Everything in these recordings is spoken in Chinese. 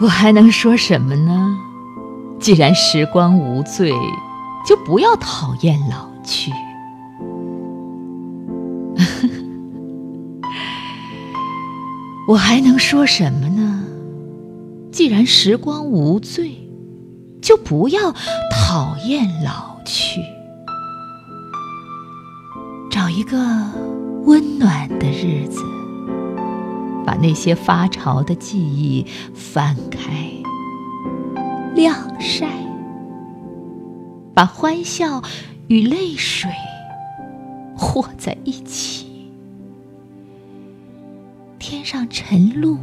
我还能说什么呢？既然时光无罪，就不要讨厌老去。我还能说什么呢？既然时光无罪，就不要讨厌老去。找一个温暖的日子，把那些发潮的记忆翻开，晾晒，把欢笑与泪水和在一起。天上晨露，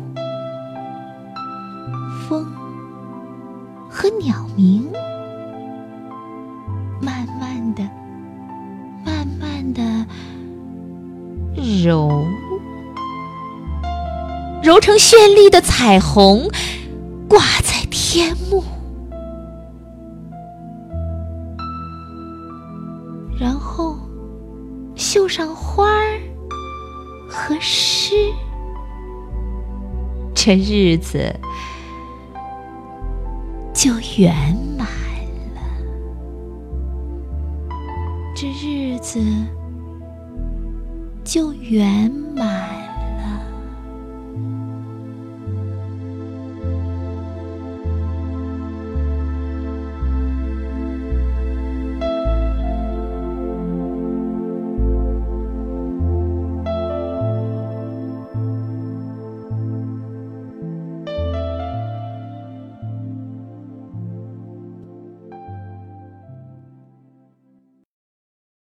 风和鸟鸣，慢慢的。慢慢的揉，揉成绚丽的彩虹，挂在天幕，然后绣上花儿和诗，这日子就圆满了。这日子。就圆满。